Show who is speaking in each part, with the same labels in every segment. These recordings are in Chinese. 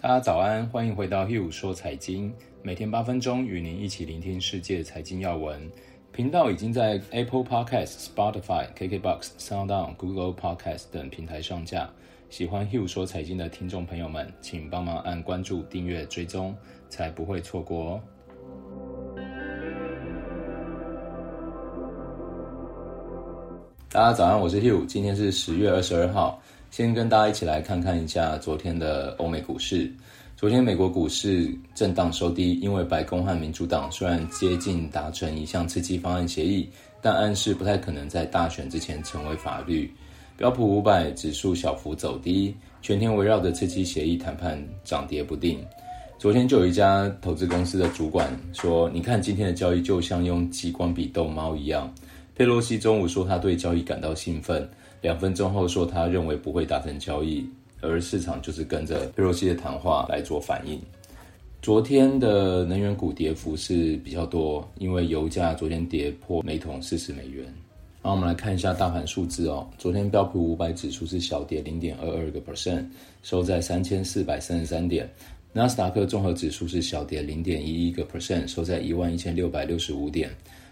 Speaker 1: 大家早安，欢迎回到 Hugh 说财经，每天八分钟与您一起聆听世界财经要闻。频道已经在 Apple Podcast、Spotify、KKBox、SoundOn、Google Podcast 等平台上架。喜欢 Hugh 说财经的听众朋友们，请帮忙按关注、订阅、追踪，才不会错过哦。大家早安，我是 Hugh，今天是十月二十二号。先跟大家一起来看看一下昨天的欧美股市。昨天美国股市震荡收低，因为白宫和民主党虽然接近达成一项刺激方案协议，但暗示不太可能在大选之前成为法律。标普五百指数小幅走低，全天围绕着刺激协议谈判涨跌不定。昨天就有一家投资公司的主管说：“你看今天的交易就像用激光笔逗猫一样。”佩洛西中午说他对交易感到兴奋。两分钟后说，他认为不会达成交易，而市场就是跟着佩洛西的谈话来做反应。昨天的能源股跌幅是比较多，因为油价昨天跌破每桶四十美元。那我们来看一下大盘数字哦，昨天标普五百指数是小跌零点二二个 percent，收在三千四百三十三点。纳斯达克综合指数是小跌零点一一个 percent，收在一万一千六百六十五点。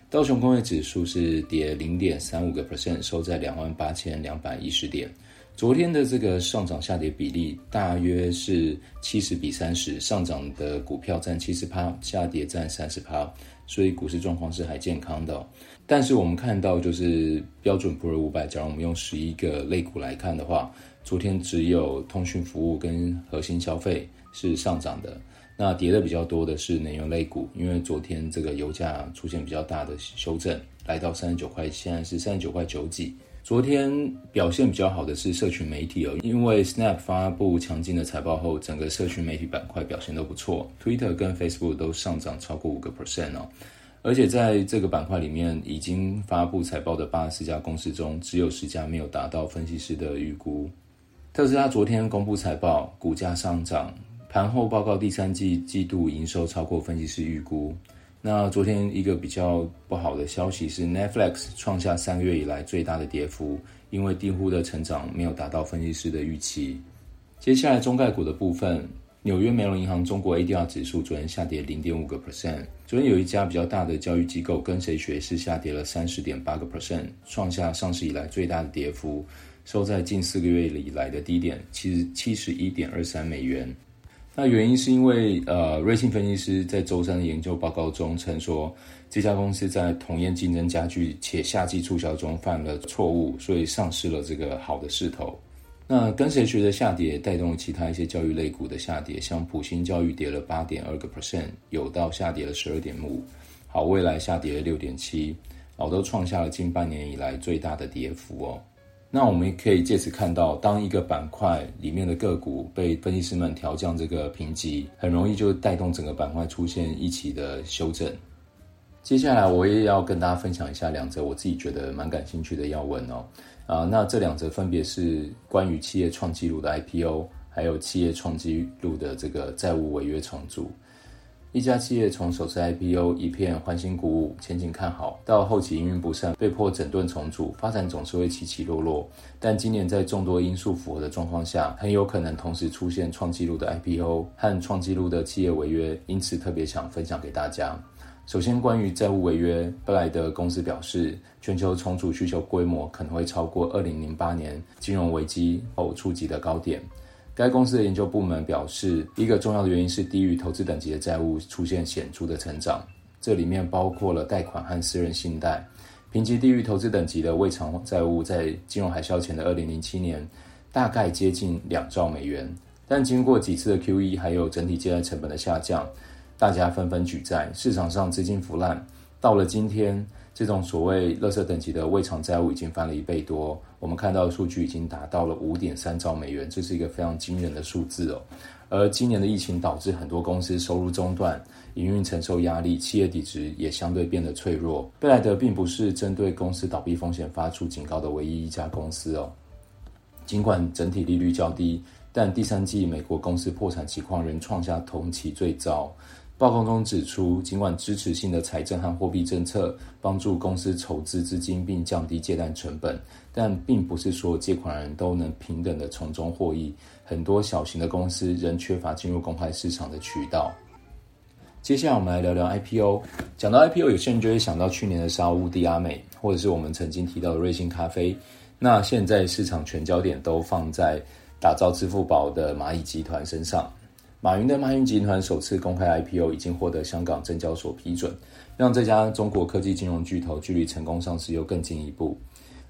Speaker 1: 道琼工业指数是跌零点三五个 percent，收在两万八千两百一十点。昨天的这个上涨下跌比例大约是七十比三十，上涨的股票占七十趴，下跌占三十趴，所以股市状况是还健康的哦。但是我们看到，就是标准普尔五百，假如我们用十一个类股来看的话，昨天只有通讯服务跟核心消费是上涨的。那跌的比较多的是能源类股，因为昨天这个油价出现比较大的修正，来到三十九块，现在是三十九块九几。昨天表现比较好的是社群媒体哦，因为 Snap 发布强劲的财报后，整个社群媒体板块表现都不错，Twitter 跟 Facebook 都上涨超过五个 percent 哦。而且在这个板块里面，已经发布财报的八十家公司中，只有十家没有达到分析师的预估。特斯拉昨天公布财报，股价上涨。盘后报告第三季季度营收超过分析师预估。那昨天一个比较不好的消息是，Netflix 创下三个月以来最大的跌幅，因为订户的成长没有达到分析师的预期。接下来中概股的部分，纽约梅隆银行中国 ADR 指数昨天下跌零点五个 percent。昨天有一家比较大的教育机构跟谁学是下跌了三十点八个 percent，创下上市以来最大的跌幅，收在近四个月以来的低点，七十七十一点二三美元。那原因是因为，呃，瑞信分析师在周三的研究报告中称说，这家公司在同业竞争加剧且夏季促销中犯了错误，所以丧失了这个好的势头。那跟谁学的下跌带动了其他一些教育类股的下跌，像普兴教育跌了八点二个 percent，友道下跌了十二点五，好未来下跌了六点七，好都创下了近半年以来最大的跌幅哦。那我们也可以借此看到，当一个板块里面的个股被分析师们调降这个评级，很容易就带动整个板块出现一起的修正。接下来我也要跟大家分享一下两则我自己觉得蛮感兴趣的要闻哦。啊，那这两则分别是关于企业创纪录的 IPO，还有企业创纪录的这个债务违约重组。一家企业从首次 IPO 一片欢欣鼓舞、前景看好，到后期营运不善，被迫整顿重组，发展总是会起起落落。但今年在众多因素符合的状况下，很有可能同时出现创纪录的 IPO 和创纪录的企业违约，因此特别想分享给大家。首先，关于债务违约，布莱德公司表示，全球重组需求规模可能会超过2008年金融危机后触及的高点。该公司的研究部门表示，一个重要的原因是低于投资等级的债务出现显著的成长，这里面包括了贷款和私人信贷。评级低于投资等级的未偿债务，在金融海啸前的二零零七年，大概接近两兆美元。但经过几次的 QE，还有整体借贷成本的下降，大家纷纷举债，市场上资金腐烂。到了今天，这种所谓“垃圾等级”的未偿债务已经翻了一倍多。我们看到的数据已经达到了五点三兆美元，这是一个非常惊人的数字哦。而今年的疫情导致很多公司收入中断，营运承受压力，企业底值也相对变得脆弱。贝莱德并不是针对公司倒闭风险发出警告的唯一一家公司哦。尽管整体利率较低，但第三季美国公司破产情况仍创下同期最糟。报告中指出，尽管支持性的财政和货币政策帮助公司筹资资金并降低借贷成本，但并不是所有借款人都能平等的从中获益。很多小型的公司仍缺乏进入公开市场的渠道。接下来，我们来聊聊 IPO。讲到 IPO，有些人就会想到去年的沙乌地阿美，或者是我们曾经提到的瑞幸咖啡。那现在市场全焦点都放在打造支付宝的蚂蚁集团身上。马云的马云集团首次公开 IPO 已经获得香港证交所批准，让这家中国科技金融巨头距离成功上市又更进一步。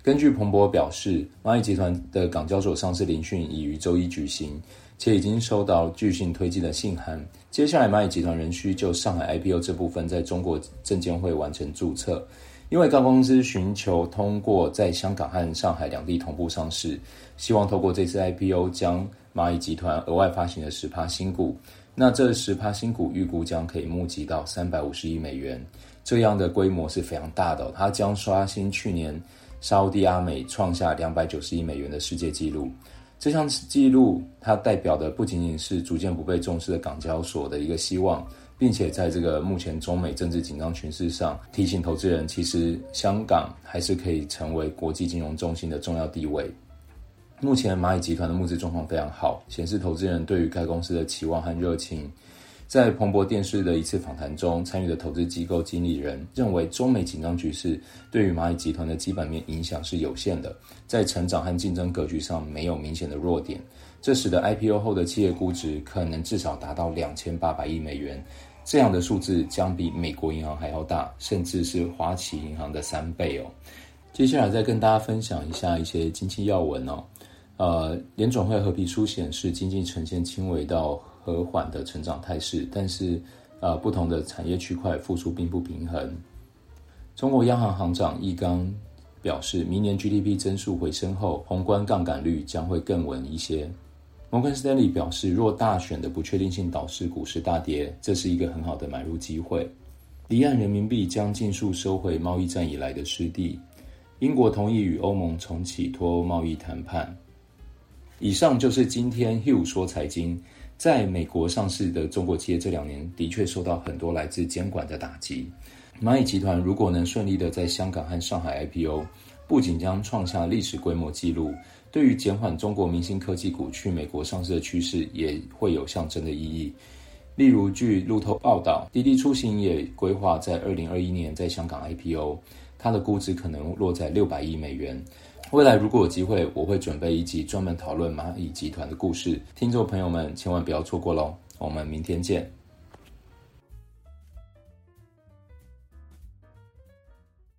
Speaker 1: 根据彭博表示，蚂蚁集团的港交所上市聆讯已于周一举行，且已经收到具信推进的信函。接下来，蚂蚁集团仍需就上海 IPO 这部分在中国证监会完成注册，因为该公司寻求通过在香港和上海两地同步上市，希望透过这次 IPO 将。蚂蚁集团额外发行的十趴新股，那这十趴新股预估将可以募集到三百五十亿美元，这样的规模是非常大的。它将刷新去年沙乌地阿美创下两百九十亿美元的世界纪录。这项纪录它代表的不仅仅是逐渐不被重视的港交所的一个希望，并且在这个目前中美政治紧张局势上，提醒投资人，其实香港还是可以成为国际金融中心的重要地位。目前蚂蚁集团的募资状况非常好，显示投资人对于该公司的期望和热情。在彭博电视的一次访谈中，参与的投资机构经理人认为，中美紧张局势对于蚂蚁集团的基本面影响是有限的，在成长和竞争格局上没有明显的弱点，这使得 IPO 后的企业估值可能至少达到两千八百亿美元，这样的数字将比美国银行还要大，甚至是花旗银行的三倍哦。接下来再跟大家分享一下一些经济要闻哦。呃，联准会褐皮书显示，经济呈现轻微到和缓的成长态势，但是呃，不同的产业区块复苏并不平衡。中国央行行长易纲表示，明年 GDP 增速回升后，宏观杠杆率将会更稳一些。摩根士丹利表示，若大选的不确定性导致股市大跌，这是一个很好的买入机会。离岸人民币将尽数收回贸易战以来的失地。英国同意与欧盟重启脱欧贸易谈判。以上就是今天 Hugh 说财经。在美国上市的中国企业这两年的确受到很多来自监管的打击。蚂蚁集团如果能顺利的在香港和上海 IPO，不仅将创下历史规模纪录，对于减缓中国明星科技股去美国上市的趋势也会有象征的意义。例如，据路透报道，滴滴出行也规划在二零二一年在香港 IPO，它的估值可能落在六百亿美元。未来如果有机会，我会准备一集专门讨论蚂蚁集团的故事，听众朋友们千万不要错过喽！我们明天见。